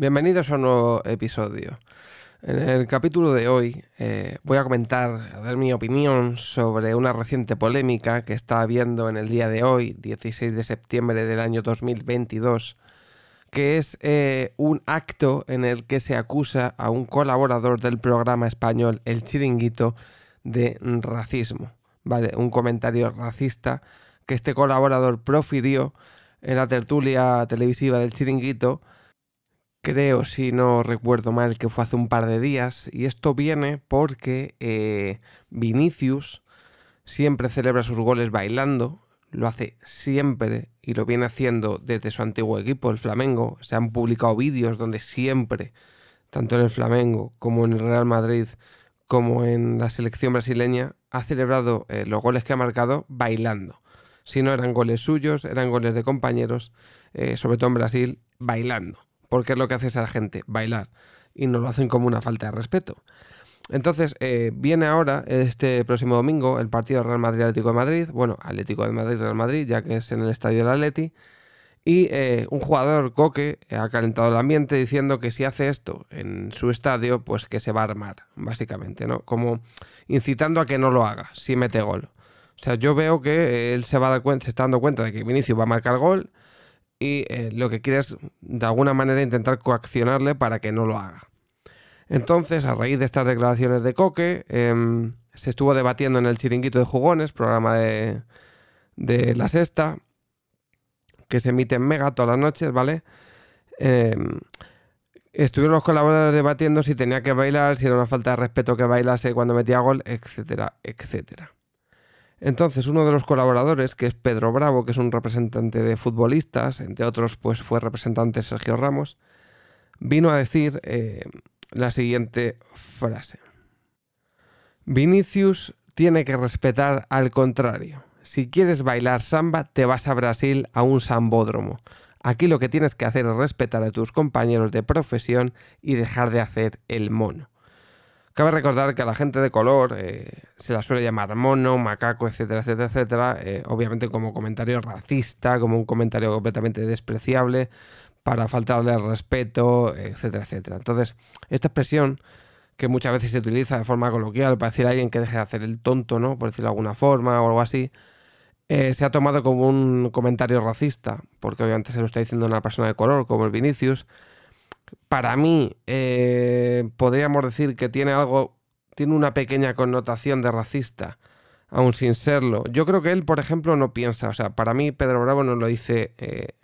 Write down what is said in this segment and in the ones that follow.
Bienvenidos a un nuevo episodio. En el capítulo de hoy eh, voy a comentar, a dar mi opinión sobre una reciente polémica que está habiendo en el día de hoy, 16 de septiembre del año 2022, que es eh, un acto en el que se acusa a un colaborador del programa español El Chiringuito de racismo. ¿Vale? Un comentario racista que este colaborador profirió en la tertulia televisiva del Chiringuito creo, si no recuerdo mal, que fue hace un par de días. Y esto viene porque eh, Vinicius siempre celebra sus goles bailando. Lo hace siempre y lo viene haciendo desde su antiguo equipo, el Flamengo. Se han publicado vídeos donde siempre, tanto en el Flamengo como en el Real Madrid, como en la selección brasileña, ha celebrado eh, los goles que ha marcado bailando. Si no eran goles suyos, eran goles de compañeros, eh, sobre todo en Brasil, bailando porque es lo que hace esa gente, bailar, y no lo hacen como una falta de respeto. Entonces, eh, viene ahora, este próximo domingo, el partido Real Madrid-Atlético de Madrid, bueno, Atlético de Madrid-Real Madrid, ya que es en el estadio del Atleti, y eh, un jugador, Coque, ha calentado el ambiente diciendo que si hace esto en su estadio, pues que se va a armar, básicamente, ¿no? Como incitando a que no lo haga, si mete gol. O sea, yo veo que él se va a dar cuenta, se está dando cuenta de que Vinicius va a marcar gol, y eh, lo que quiere es de alguna manera intentar coaccionarle para que no lo haga. Entonces, a raíz de estas declaraciones de Coque, em, se estuvo debatiendo en el Chiringuito de Jugones, programa de, La Sexta, que se emite en Mega todas las noches, ¿vale? Em, estuvieron los colaboradores debatiendo si tenía que bailar, si era una falta de respeto que bailase cuando metía gol, etcétera, etcétera. Entonces, uno de los colaboradores, que es Pedro Bravo, que es un representante de futbolistas, entre otros, pues fue representante Sergio Ramos, vino a decir eh, la siguiente frase. Vinicius tiene que respetar al contrario. Si quieres bailar samba, te vas a Brasil a un sambódromo. Aquí lo que tienes que hacer es respetar a tus compañeros de profesión y dejar de hacer el mono. Cabe recordar que a la gente de color eh, se la suele llamar mono, macaco, etcétera, etcétera, etcétera, eh, obviamente como comentario racista, como un comentario completamente despreciable, para faltarle al respeto, etcétera, etcétera. Entonces, esta expresión que muchas veces se utiliza de forma coloquial para decir a alguien que deje de hacer el tonto, ¿no? Por decirlo de alguna forma o algo así, eh, se ha tomado como un comentario racista, porque obviamente se lo está diciendo una persona de color, como el Vinicius, para mí eh, podríamos decir que tiene algo, tiene una pequeña connotación de racista, aún sin serlo. Yo creo que él, por ejemplo, no piensa, o sea, para mí Pedro Bravo no lo dice eh,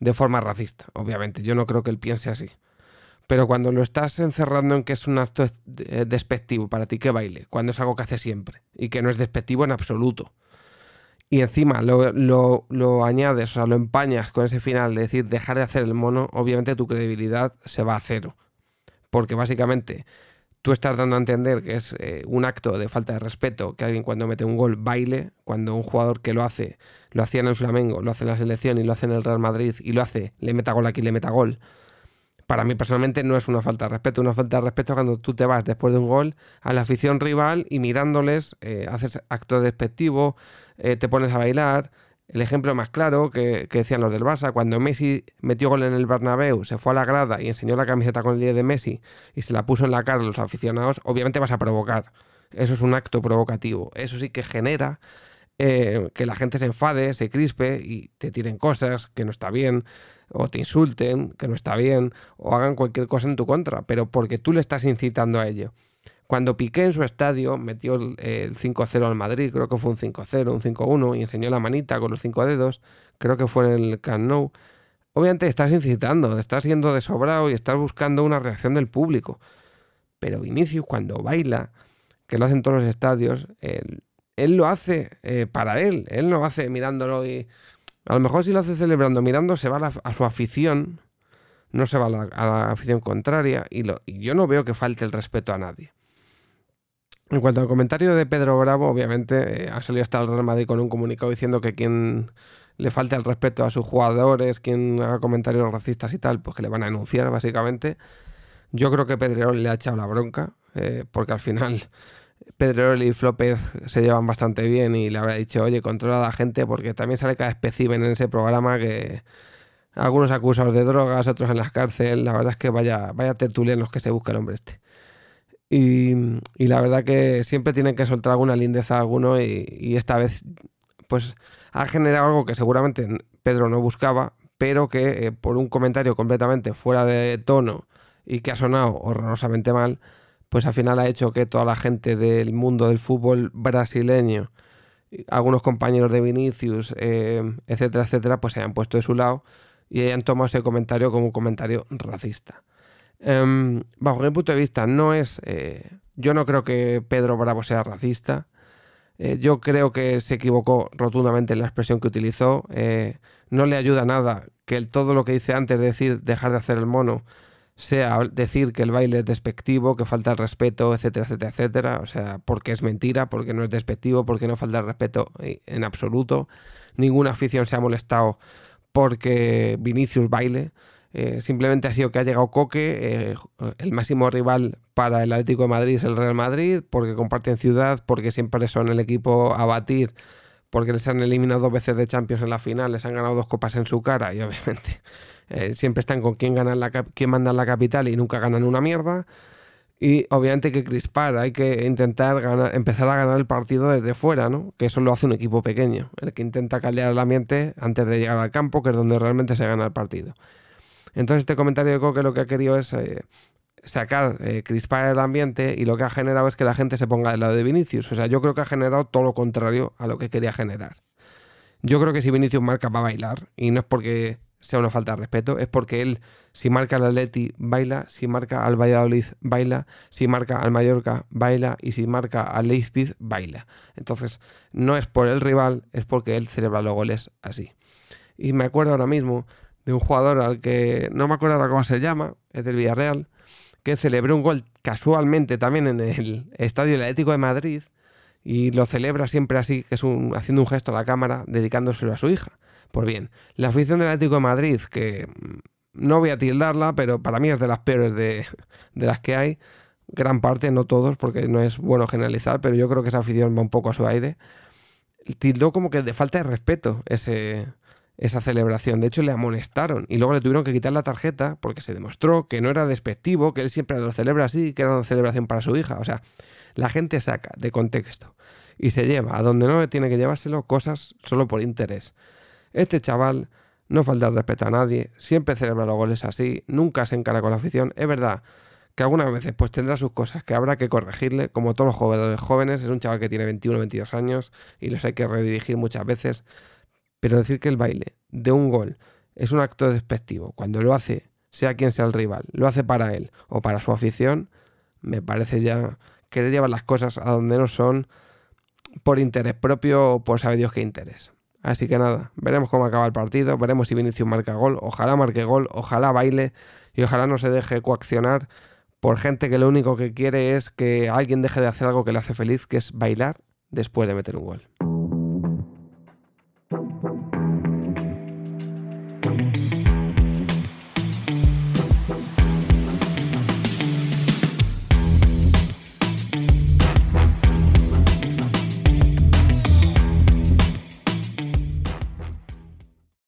de forma racista, obviamente, yo no creo que él piense así. Pero cuando lo estás encerrando en que es un acto eh, despectivo para ti que baile, cuando es algo que hace siempre y que no es despectivo en absoluto y encima lo, lo, añades, o sea, lo empañas con ese final de decir dejar de hacer el mono, obviamente tu credibilidad se va a cero. Porque básicamente tú estás dando a entender que es eh, un acto de falta de respeto que alguien cuando mete un gol baile, cuando un jugador que lo hace, lo hacía en el Flamengo, lo hace en la selección y lo hace en el Real Madrid y lo hace, le meta gol aquí, le meta gol. Para mí personalmente no es una falta de respeto, una falta de respeto cuando tú te vas después de un gol a la afición rival y mirándoles eh, haces acto despectivo, eh, te pones a bailar. El ejemplo más claro que, decían los del Barça, cuando Messi metió gol en el Bernabéu, se fue a la grada y enseñó la camiseta con el día de Messi y se la puso en la cara a los aficionados, obviamente vas a provocar. Eso es un acto provocativo. Eso sí que genera eh, que la gente se enfade, se crispe y te tiren cosas que no está bien, o te insulten, que no está bien, o hagan cualquier cosa en tu contra, pero porque tú le estás incitando a ello. Cuando Piqué en su estadio metió el, 5-0 al Madrid, creo que fue un 5-0, un 5-1, y enseñó la manita con los cinco dedos, creo que fue en el Camp. Obviamente estás incitando, estás siendo desobrado y estás buscando una reacción del público. Pero Vinicius cuando baila, que lo hacen todos los estadios, él, lo hace eh, para él, él no lo hace mirándolo y... A lo mejor si lo hace celebrando, mirando, se va a, su afición, no se va a la, afición contraria y, lo, y yo no veo que falte el respeto a nadie. En cuanto al comentario de Pedro Bravo, obviamente eh, ha salido hasta el Real Madrid con un comunicado diciendo que quien le falta el respeto a sus jugadores, quien haga comentarios racistas y tal, pues que le van a denunciar básicamente. Yo creo que Pedrerol le ha echado la bronca, eh, porque al final Pedrerol y Flópez se llevan bastante bien y le habrá dicho, oye, controla a la gente, porque también sale cada espécimen en ese programa que algunos acusados de drogas, otros en las cárceles. La verdad es que vaya, vaya tertulianos que se busca el hombre este. Y, la verdad que siempre tienen que soltar alguna lindeza a alguno y, esta vez pues ha generado algo que seguramente Pedro no buscaba, pero que eh, por un comentario completamente fuera de tono y que ha sonado horrorosamente mal, pues al final ha hecho que toda la gente del mundo del fútbol brasileño, algunos compañeros de Vinicius, eh, etcétera, etcétera, pues se hayan puesto de su lado y hayan tomado ese comentario como un comentario racista. Em, bajo mi punto de vista, no es. Eh, yo no creo que Pedro Bravo sea racista. Eh, yo creo que se equivocó rotundamente en la expresión que utilizó. Eh, no le ayuda nada que todo lo que dice antes de decir dejar de hacer el mono sea decir que el baile es despectivo, que falta el respeto, etcétera, etcétera, etcétera. O sea, porque es mentira, porque no es despectivo, porque no falta el respeto en absoluto. Ninguna afición se ha molestado porque Vinicius baile. Eh, simplemente ha sido que ha llegado Coque, eh, el máximo rival para el Atlético de Madrid es el Real Madrid, porque comparten ciudad, porque siempre son el equipo a batir, porque les han eliminado dos veces de Champions en la final, les han ganado dos copas en su cara y obviamente eh, siempre están con quien, ganan la, quien manda en la capital y nunca ganan una mierda. Y obviamente que crispar, hay que intentar empezar a ganar el partido desde fuera, ¿no? Que eso lo hace un equipo pequeño, el que intenta caldear el ambiente antes de llegar al campo, que es donde realmente se gana el partido. Entonces este comentario de Coque lo que ha querido es eh, sacar, eh, crispar el ambiente y lo que ha generado es que la gente se ponga del lado de Vinicius. O sea, yo creo que ha generado todo lo contrario a lo que quería generar. Yo creo que si Vinicius marca va a bailar y no es porque sea una falta de respeto, es porque él, si marca al Atleti, baila, si marca al Valladolid, baila, si marca al Mallorca, baila y si marca al Leipzig, baila. Entonces, no es por el rival, es porque él celebra los goles así. Y me acuerdo ahora mismo de un jugador al que no me acuerdo ahora cómo se llama, es del Villarreal, que celebró un gol casualmente también en el Estadio Atlético de Madrid y lo celebra siempre así, que es un, haciendo un gesto a la cámara, dedicándoselo a su hija. Pues bien, la afición del Atlético de Madrid, que mm, no voy a tildarla, pero para mí es de las peores de, de las que hay, gran parte, no todos, porque no es bueno generalizar, pero yo creo que esa afición va un poco a su aire, tildó como que de falta de respeto ese, esa celebración. De hecho, le amonestaron y luego le tuvieron que quitar la tarjeta porque se demostró que no era despectivo, que él siempre lo celebra así, que era una celebración para su hija. O sea, la gente saca de contexto y se lleva a donde no tiene que llevárselo cosas solo por interés. Este chaval no falta el respeto a nadie, siempre celebra los goles así, nunca se encara con la afición. Es verdad que algunas veces pues tendrá sus cosas que habrá que corregirle, como todos los jugadores jóvenes, es un chaval que tiene 21 22 años y los hay que redirigir muchas veces, pero decir que el baile de un gol es un acto despectivo, cuando lo hace, sea quien sea el rival, lo hace para él o para su afición, me parece ya querer llevar las cosas a donde no son por interés propio o por saber Dios qué interés. Así que nada, veremos cómo acaba el partido, veremos si Vinicius marca gol, ojalá marque gol, ojalá baile y ojalá no se deje coaccionar por gente que lo único que quiere es que alguien deje de hacer algo que le hace feliz, que es bailar después de meter un gol.